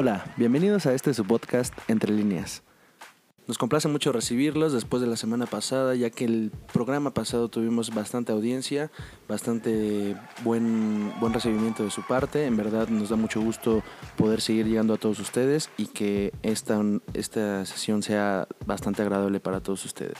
Hola, bienvenidos a este su podcast Entre Líneas. Nos complace mucho recibirlos después de la semana pasada, ya que el programa pasado tuvimos bastante audiencia, bastante buen, buen recibimiento de su parte. En verdad nos da mucho gusto poder seguir llegando a todos ustedes y que esta, esta sesión sea bastante agradable para todos ustedes.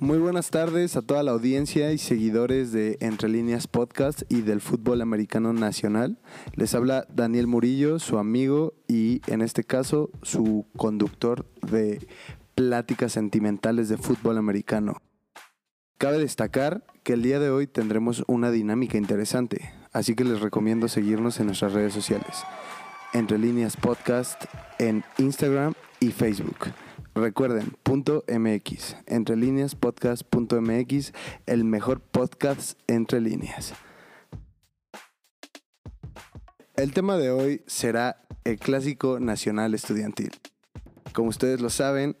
Muy buenas tardes a toda la audiencia y seguidores de Entre Líneas Podcast y del fútbol americano nacional. Les habla Daniel Murillo, su amigo y en este caso su conductor de pláticas sentimentales de fútbol americano. Cabe destacar que el día de hoy tendremos una dinámica interesante, así que les recomiendo seguirnos en nuestras redes sociales. Entre Líneas Podcast en Instagram y Facebook. Recuerden, punto MX, entre líneas podcast.mx, el mejor podcast entre líneas. El tema de hoy será el clásico nacional estudiantil. Como ustedes lo saben,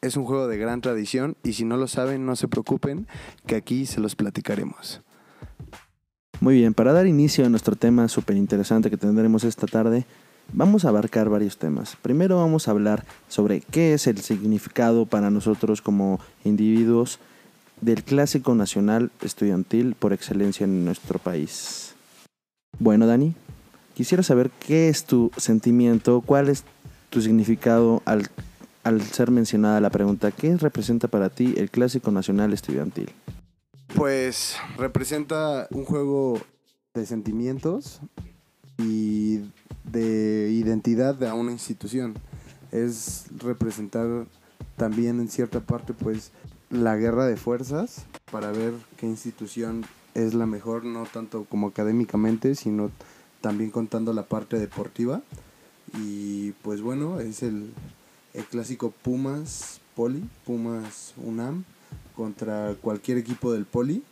es un juego de gran tradición y si no lo saben, no se preocupen, que aquí se los platicaremos. Muy bien, para dar inicio a nuestro tema súper interesante que tendremos esta tarde, Vamos a abarcar varios temas. Primero vamos a hablar sobre qué es el significado para nosotros como individuos del clásico nacional estudiantil por excelencia en nuestro país. Bueno, Dani, quisiera saber qué es tu sentimiento, cuál es tu significado al, al ser mencionada la pregunta, ¿qué representa para ti el clásico nacional estudiantil? Pues representa un juego de sentimientos y de identidad a una institución. Es representar también en cierta parte pues la guerra de fuerzas para ver qué institución es la mejor, no tanto como académicamente, sino también contando la parte deportiva. Y pues bueno, es el, el clásico Pumas Poli, Pumas UNAM contra cualquier equipo del Poli.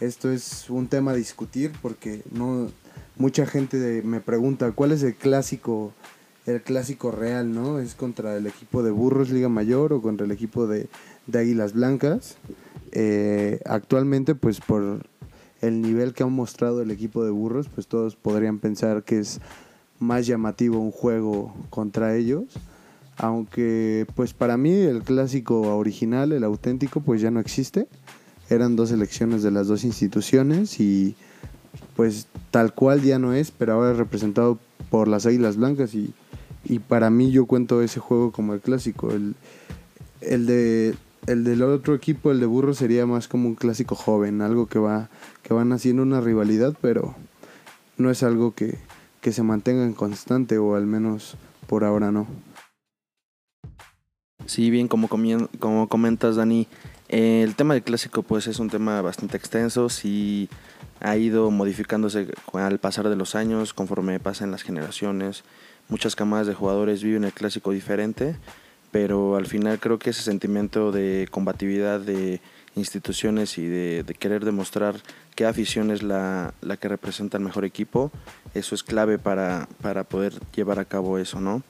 Esto es un tema a discutir porque no mucha gente me pregunta cuál es el clásico, el clásico real, ¿no? ¿Es contra el equipo de Burros Liga Mayor o contra el equipo de, Águilas Blancas? Eh, actualmente, pues por el nivel que ha mostrado el equipo de Burros, pues todos podrían pensar que es más llamativo un juego contra ellos. Aunque pues para mí el clásico original, el auténtico, pues ya no existe. Eran dos elecciones de las dos instituciones y pues tal cual ya no es, pero ahora es representado por las Águilas Blancas y, para mí yo cuento ese juego como el clásico. El, el, de, el del otro equipo, el de Burro, sería más como un clásico joven, algo que, va, que van haciendo una rivalidad, pero no es algo que, que se mantenga en constante o al menos por ahora no. Sí, bien, como, como comentas, Dani, el tema del clásico pues es un tema bastante extenso, sí ha ido modificándose al pasar de los años, conforme pasan las generaciones. Muchas camadas de jugadores viven el clásico diferente, pero al final creo que ese sentimiento de combatividad de instituciones y de, querer demostrar qué afición es la, que representa el mejor equipo, eso es clave para, para poder llevar a cabo eso, ¿no?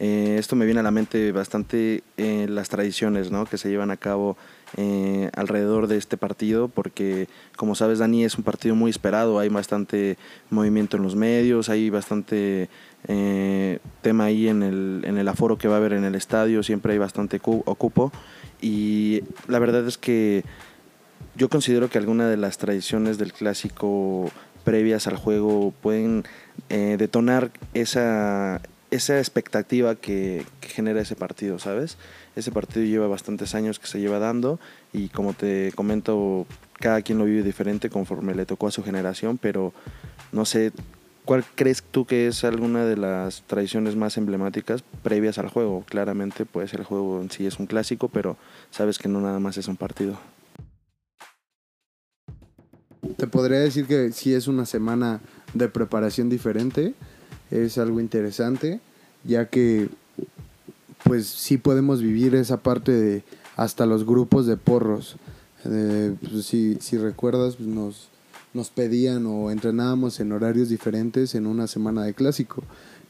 Eh, esto me viene a la mente bastante eh, las tradiciones ¿no? que se llevan a cabo eh, alrededor de este partido, porque como sabes Dani es un partido muy esperado, hay bastante movimiento en los medios, hay bastante tema ahí en el, en el aforo que va a haber en el estadio, siempre hay bastante ocupo y la verdad es que yo considero que alguna de las tradiciones del clásico previas al juego pueden detonar esa esa expectativa que, genera ese partido, ¿sabes? Ese partido lleva bastantes años que se lleva dando y como te comento, cada quien lo vive diferente conforme le tocó a su generación, pero no sé, ¿cuál crees tú que es alguna de las tradiciones más emblemáticas previas al juego? Claramente, pues el juego en sí es un clásico, pero sabes que no nada más es un partido. Te podría decir que sí es una semana de preparación diferente es algo interesante, ya que pues sí podemos vivir esa parte de hasta los grupos de porros. Pues, si, si recuerdas, pues, nos, nos pedían o entrenábamos en horarios diferentes en una semana de clásico,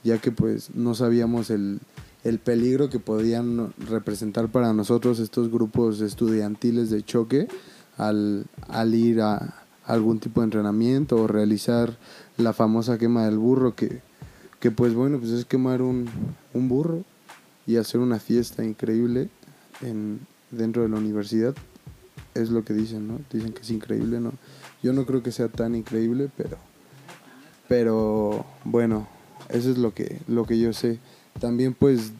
ya que pues no sabíamos el, el peligro que podían representar para nosotros estos grupos estudiantiles de choque al, al ir a algún tipo de entrenamiento o realizar la famosa quema del burro que que pues bueno, pues es quemar un, un burro y hacer una fiesta increíble en, dentro de la universidad. Es lo que dicen, ¿no? Dicen que es increíble, ¿no? Yo no creo que sea tan increíble, pero pero bueno, eso es lo que lo que yo sé. También pues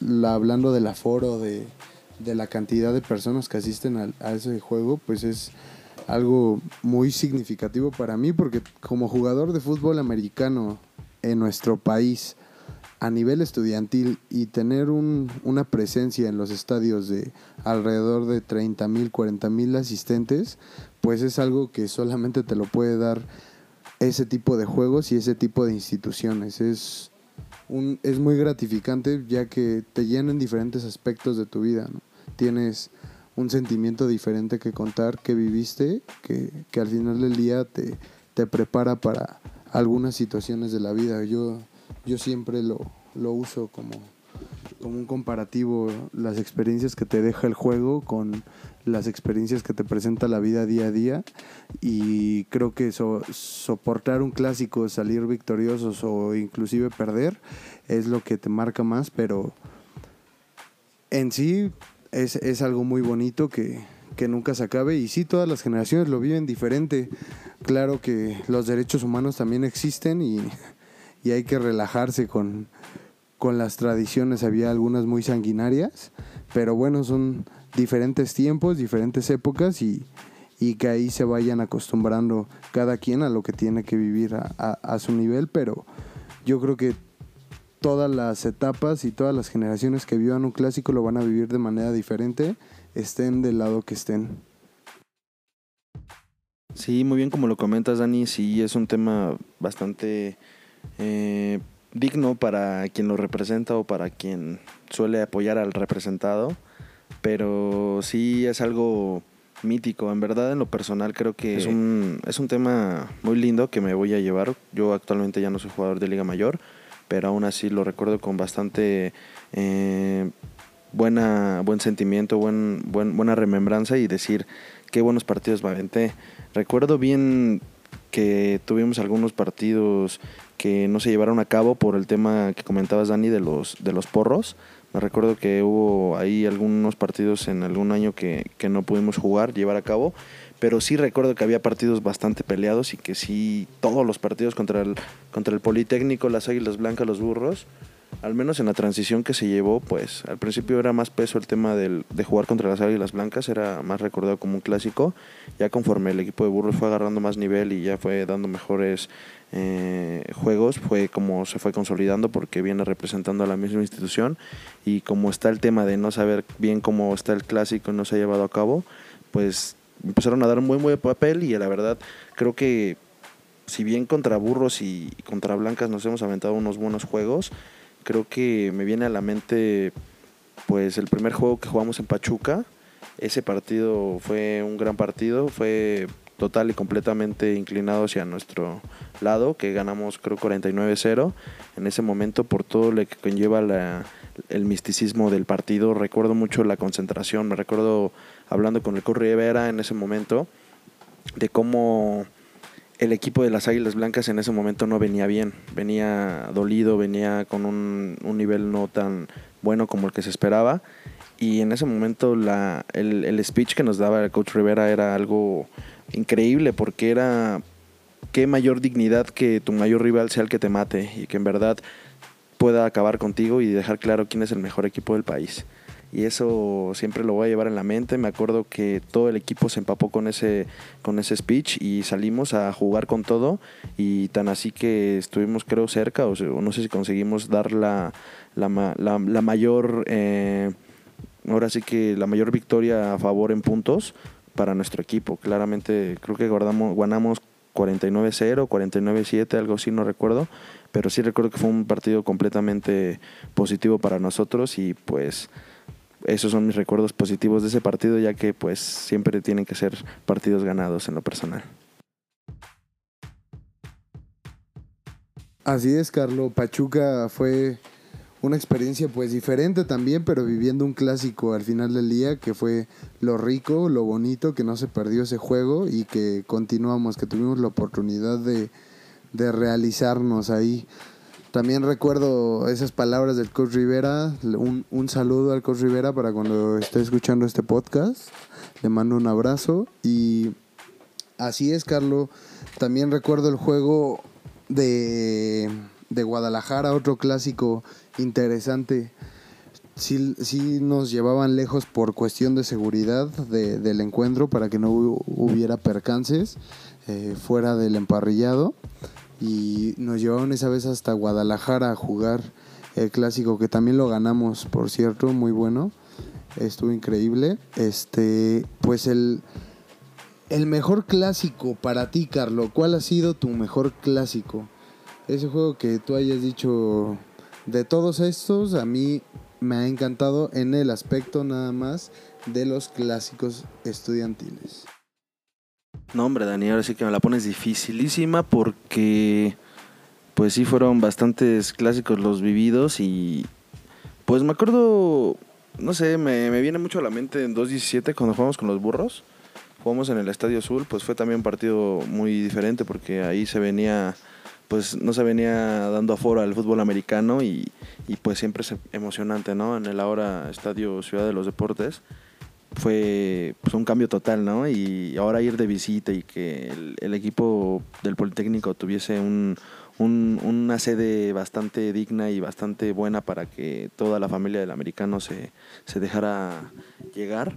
la, hablando del aforo de, de la cantidad de personas que asisten a, a ese juego, pues es algo muy significativo para mí porque como jugador de fútbol americano en nuestro país a nivel estudiantil y tener un, una presencia en los estadios de alrededor de 30 mil, 40 mil asistentes, pues es algo que solamente te lo puede dar ese tipo de juegos y ese tipo de instituciones. Es, un, es muy gratificante ya que te llenan diferentes aspectos de tu vida. Tienes un sentimiento diferente que contar, que viviste, que, que al final del día te, te prepara para algunas situaciones de la vida. Yo, yo siempre lo, lo uso como, como un comparativo, las experiencias que te deja el juego con las experiencias que te presenta la vida día a día y creo que soportar un clásico, salir victoriosos o inclusive perder es lo que te marca más, pero en sí es, es algo muy bonito que, que nunca se acabe y sí todas las generaciones lo viven diferente. Claro que los derechos humanos también existen y, y hay que relajarse con, con las tradiciones. Había algunas muy sanguinarias, pero bueno, son diferentes tiempos, diferentes épocas y, y que ahí se vayan acostumbrando cada quien a lo que tiene que vivir a, a, a su nivel, pero yo creo que todas las etapas y todas las generaciones que vivan un clásico lo van a vivir de manera diferente estén del lado que estén. Sí, muy bien como lo comentas, Dani, sí es un tema bastante eh, digno para quien lo representa o para quien suele apoyar al representado, pero sí es algo mítico. En verdad, en lo personal, creo que es un, es un tema muy lindo que me voy a llevar. Yo actualmente ya no soy jugador de Liga Mayor, pero aún así lo recuerdo con bastante eh, buena, buen sentimiento, buen, buen, buena remembranza y decir qué buenos partidos me aventé. Recuerdo bien que tuvimos algunos partidos que no se llevaron a cabo por el tema que comentabas Dani de los de los porros. Me recuerdo que hubo ahí algunos partidos en algún año que, que no pudimos jugar, llevar a cabo, pero sí recuerdo que había partidos bastante peleados y que sí todos los partidos contra el contra el Politécnico, las Águilas Blancas, los Burros al menos en la transición que se llevó, pues al principio era más peso el tema del, de jugar contra las Águilas Blancas, era más recordado como un clásico. Ya conforme el equipo de Burros fue agarrando más nivel y ya fue dando mejores eh, juegos, fue como se fue consolidando porque viene representando a la misma institución. Y como está el tema de no saber bien cómo está el clásico y no se ha llevado a cabo, pues empezaron a dar un buen, buen papel y la verdad creo que si bien contra Burros y contra Blancas nos hemos aventado unos buenos juegos, creo que me viene a la mente pues el primer juego que jugamos en Pachuca. Ese partido fue un gran partido, fue total y completamente inclinado hacia nuestro lado, que ganamos creo 49-0 en ese momento por todo lo que conlleva el misticismo del partido. Recuerdo mucho la concentración, me recuerdo hablando con el Rivera en ese momento de cómo el equipo de las Águilas Blancas en ese momento no venía bien, venía dolido, venía con un, nivel no tan bueno como el que se esperaba. Y en ese momento la, el, el speech que nos daba el coach Rivera era algo increíble porque era qué mayor dignidad que tu mayor rival sea el que te mate y que en verdad pueda acabar contigo y dejar claro quién es el mejor equipo del país y eso siempre lo voy a llevar en la mente. Me acuerdo que todo el equipo se empapó con ese, con ese speech y salimos a jugar con todo y tan así que estuvimos creo cerca o, no sé si conseguimos dar la, la, mayor, eh, ahora sí que la mayor victoria a favor en puntos para nuestro equipo. Claramente creo que guardamos, ganamos 49-0, 49-7, algo así, no recuerdo, pero sí recuerdo que fue un partido completamente positivo para nosotros y pues esos son mis recuerdos positivos de ese partido, ya que pues siempre tienen que ser partidos ganados en lo personal. Así es, Carlos. Pachuca fue una experiencia pues diferente también, pero viviendo un clásico al final del día, que fue lo rico, lo bonito, que no se perdió ese juego y que continuamos, que tuvimos la oportunidad de, de realizarnos ahí. También recuerdo esas palabras del coach Rivera. Un, un saludo al coach Rivera para cuando esté escuchando este podcast. Le mando un abrazo. Y así es, Carlos. También recuerdo el juego de, de Guadalajara, otro clásico interesante. Sí, sí, nos llevaban lejos por cuestión de seguridad de, del encuentro para que no hubiera percances eh, fuera del emparrillado y nos llevaron esa vez hasta Guadalajara a jugar el clásico que también lo ganamos, por cierto, muy bueno. Estuvo increíble. Este, pues el el mejor clásico para ti, Carlo, ¿cuál ha sido tu mejor clásico? Ese juego que tú hayas dicho de todos estos, a mí me ha encantado en el aspecto nada más de los clásicos estudiantiles. No, hombre, Dani, ahora sí que me la pones dificilísima porque, pues sí, fueron bastantes clásicos los vividos y, pues me acuerdo, no sé, me, viene mucho a la mente en 2.17 cuando jugamos con los burros. Jugamos en el Estadio Azul, pues fue también un partido muy diferente porque ahí se venía, pues no se venía dando aforo al fútbol americano y, y pues siempre es emocionante, ¿no? En el ahora Estadio Ciudad de los Deportes fue pues, un cambio total, ¿no? Y ahora ir de visita y que el, equipo del Politécnico tuviese un, una sede bastante digna y bastante buena para que toda la familia del americano se, se dejara llegar.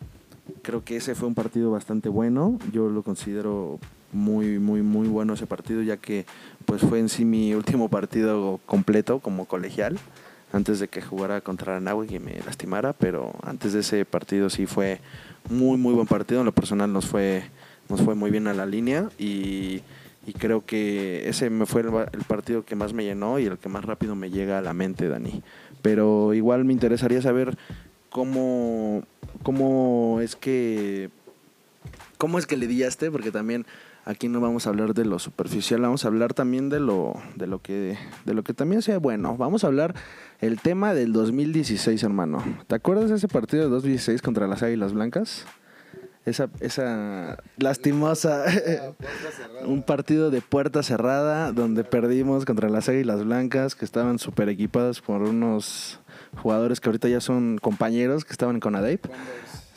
Creo que ese fue un partido bastante bueno. Yo lo considero muy, muy, muy bueno ese partido, ya que pues fue en sí mi último partido completo como colegial antes de que jugara contra Anáhuac y me lastimara, pero antes de ese partido sí fue muy muy buen partido, en lo personal nos fue nos fue muy bien a la línea y, creo que ese me fue el, partido que más me llenó y el que más rápido me llega a la mente, Dani. Pero igual me interesaría saber cómo cómo es que cómo es que le dillaste, porque también aquí no vamos a hablar de lo superficial, vamos a hablar también de lo, de lo que, de lo que también sea bueno. Vamos a hablar el tema del 2016, hermano. ¿Te acuerdas de ese partido de 2016 contra las Águilas Blancas? Esa, esa lastimosa, un partido de puerta cerrada donde perdimos contra las Águilas Blancas que estaban súper equipadas por unos jugadores que ahorita ya son compañeros que estaban con Adeip.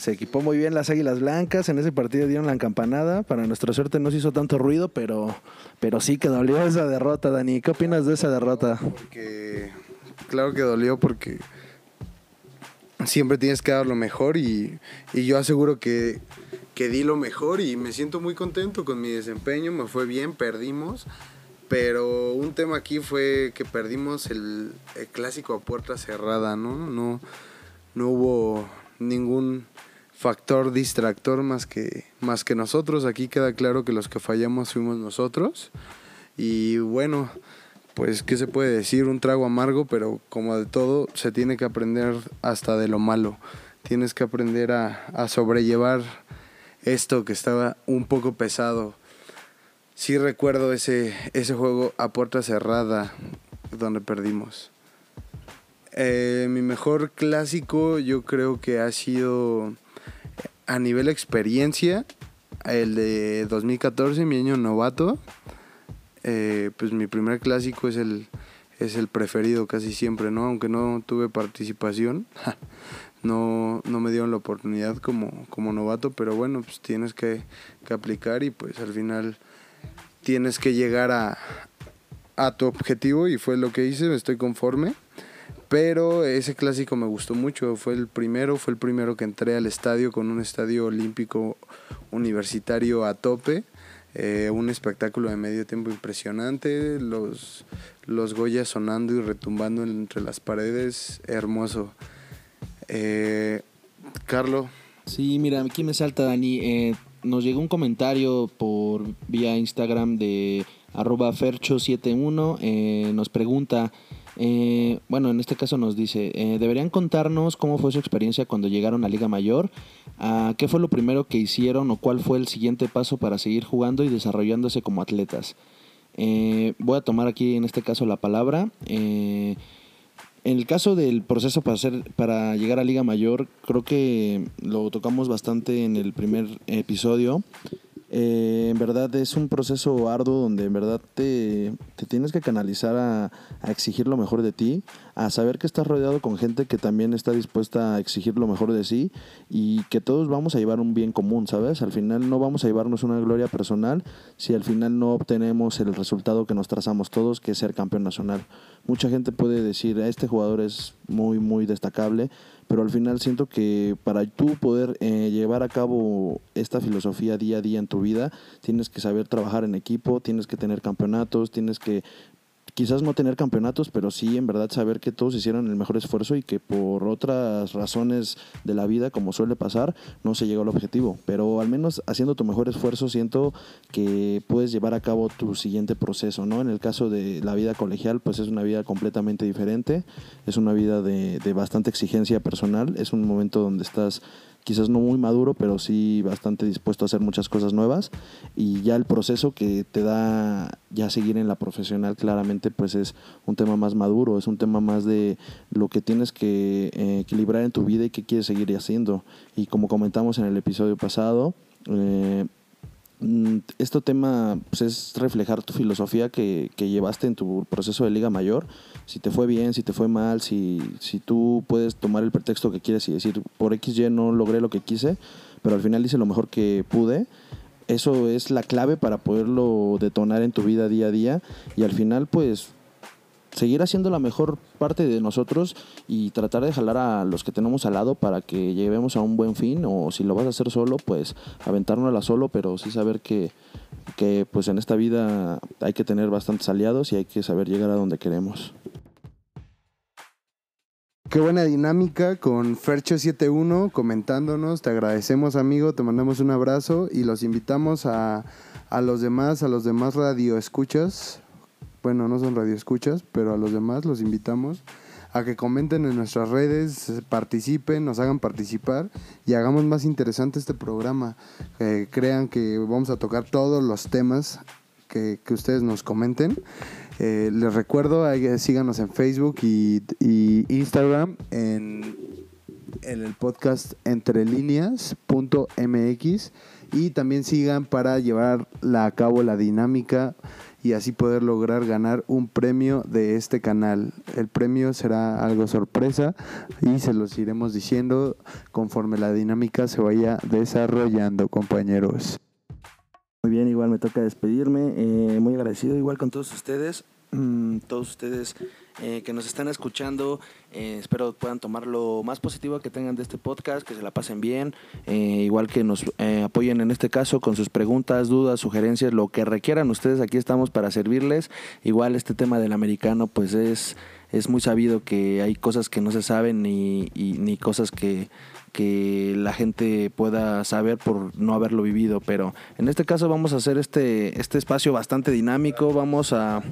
Se equipó muy bien las Águilas Blancas. En ese partido dieron la campanada. Para nuestra suerte no se hizo tanto ruido, pero, pero sí que dolió esa derrota, Dani. ¿Qué opinas de esa derrota? claro que dolió porque siempre tienes que dar lo mejor y, yo aseguro que, que di lo mejor y me siento muy contento con mi desempeño. Me fue bien, perdimos. Pero un tema aquí fue que perdimos el, el, clásico a puerta cerrada, ¿no? No, no hubo ningún factor distractor más que, más que nosotros. Aquí queda claro que los que fallamos fuimos nosotros. Y bueno, pues qué se puede decir, un trago amargo, pero como de todo, se tiene que aprender hasta de lo malo. Tienes que aprender a, a sobrellevar esto que estaba un poco pesado. Sí recuerdo ese, ese juego a puerta cerrada donde perdimos. Eh, mi mejor clásico yo creo que ha sido a nivel experiencia, el de 2014, mi año novato, eh, pues mi primer clásico es el, es el preferido casi siempre, ¿no? Aunque no tuve participación, no, no me dieron la oportunidad como, como novato, pero bueno, pues tienes que, que aplicar y pues al final tienes que llegar a, a tu objetivo y fue lo que hice, estoy conforme. Pero ese clásico me gustó mucho, fue el primero, fue el primero que entré al estadio con un estadio olímpico universitario a tope, eh, un espectáculo de medio tiempo impresionante, los, los Goyas sonando y retumbando entre las paredes, hermoso. Eh, Carlo. Sí, mira, aquí me salta Dani, eh, nos llegó un comentario por vía Instagram de arroba fercho71, nos pregunta... Eh, bueno, en este caso nos dice, eh, deberían contarnos cómo fue su experiencia cuando llegaron a Liga Mayor, ah, qué fue lo primero que hicieron o cuál fue el siguiente paso para seguir jugando y desarrollándose como atletas. Eh, voy a tomar aquí en este caso la palabra. en el caso del proceso para, hacer, para llegar a Liga Mayor, creo que lo tocamos bastante en el primer episodio. Eh, en verdad es un proceso arduo donde en verdad te, tienes que canalizar a, a, exigir lo mejor de ti, a saber que estás rodeado con gente que también está dispuesta a exigir lo mejor de sí y que todos vamos a llevar un bien común, ¿sabes? Al final no vamos a llevarnos una gloria personal si al final no obtenemos el resultado que nos trazamos todos, que es ser campeón nacional. Mucha gente puede decir, este jugador es muy, muy destacable, pero al final siento que para tú poder eh, llevar a cabo esta filosofía día a día en tu vida, tienes que saber trabajar en equipo, tienes que tener campeonatos, tienes que quizás no tener campeonatos, pero sí en verdad saber que todos hicieron el mejor esfuerzo y que por otras razones de la vida, como suele pasar, no se llegó al objetivo. Pero al menos haciendo tu mejor esfuerzo siento que puedes llevar a cabo tu siguiente proceso, ¿no? En el caso de la vida colegial, pues es una vida completamente diferente, es una vida de, de bastante exigencia personal, es un momento donde estás quizás no muy maduro, pero sí bastante dispuesto a hacer muchas cosas nuevas. Y ya el proceso que te da ya seguir en la profesional claramente pues es un tema más maduro, es un tema más de lo que tienes que eh, equilibrar en tu vida y qué quieres seguir haciendo. Y como comentamos en el episodio pasado, eh, este tema pues, es reflejar tu filosofía que, que, llevaste en tu proceso de Liga Mayor. Si te fue bien, si te fue mal, si, si tú puedes tomar el pretexto que quieres y decir, por XY no logré lo que quise, pero al final hice lo mejor que pude. Eso es la clave para poderlo detonar en tu vida día a día y al final pues seguir haciendo la mejor parte de nosotros y tratar de jalar a los que tenemos al lado para que lleguemos a un buen fin o si lo vas a hacer solo pues aventárnosla solo pero sí saber que, que pues en esta vida hay que tener bastantes aliados y hay que saber llegar a donde queremos. Qué buena dinámica con Fercho71 comentándonos. Te agradecemos, amigo. Te mandamos un abrazo y los invitamos a, a los demás, a los demás radio escuchas bueno, no son radioescuchas, pero a los demás los invitamos a que comenten en nuestras redes, participen, nos hagan participar y hagamos más interesante este programa. Que crean que vamos a tocar todos los temas que, ustedes nos comenten. Eh, les recuerdo, síganos en Facebook y, Instagram en, en, el podcast entrelíneas.mx y también sigan para llevar a cabo la dinámica y así poder lograr ganar un premio de este canal. El premio será algo sorpresa y se los iremos diciendo conforme la dinámica se vaya desarrollando, compañeros. Muy bien, igual me toca despedirme. Eh, muy agradecido igual con todos ustedes. Mm, todos ustedes eh, que nos están escuchando. Eh, espero puedan tomar lo más positivo que tengan de este podcast, que se la pasen bien. Eh, igual que nos apoyen en este caso con sus preguntas, dudas, sugerencias, lo que requieran ustedes. Aquí estamos para servirles. Igual este tema del americano, pues es, es muy sabido que hay cosas que no se saben ni, ni cosas que que la gente pueda saber por no haberlo vivido, pero en este caso vamos a hacer este, este espacio bastante dinámico, vamos a,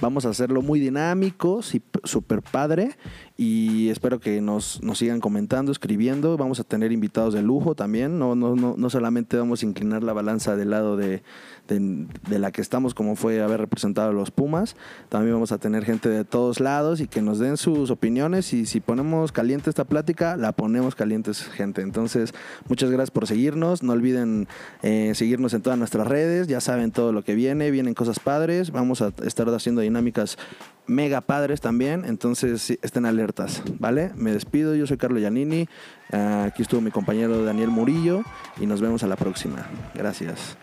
vamos a hacerlo muy dinámico, super padre y espero que nos, nos, sigan comentando, escribiendo. Vamos a tener invitados de lujo también. No, no, no, no solamente vamos a inclinar la balanza del lado de, de, la que estamos, como fue haber representado a los Pumas. También vamos a tener gente de todos lados y que nos den sus opiniones. Y si ponemos caliente esta plática, la ponemos caliente, gente. Entonces, muchas gracias por seguirnos. No olviden eh, seguirnos en todas nuestras redes. Ya saben todo lo que viene. Vienen cosas padres. Vamos a estar haciendo dinámicas mega padres también, entonces estén alertas, ¿vale? Me despido, yo soy Carlos Giannini, aquí estuvo mi compañero Daniel Murillo y nos vemos a la próxima. Gracias.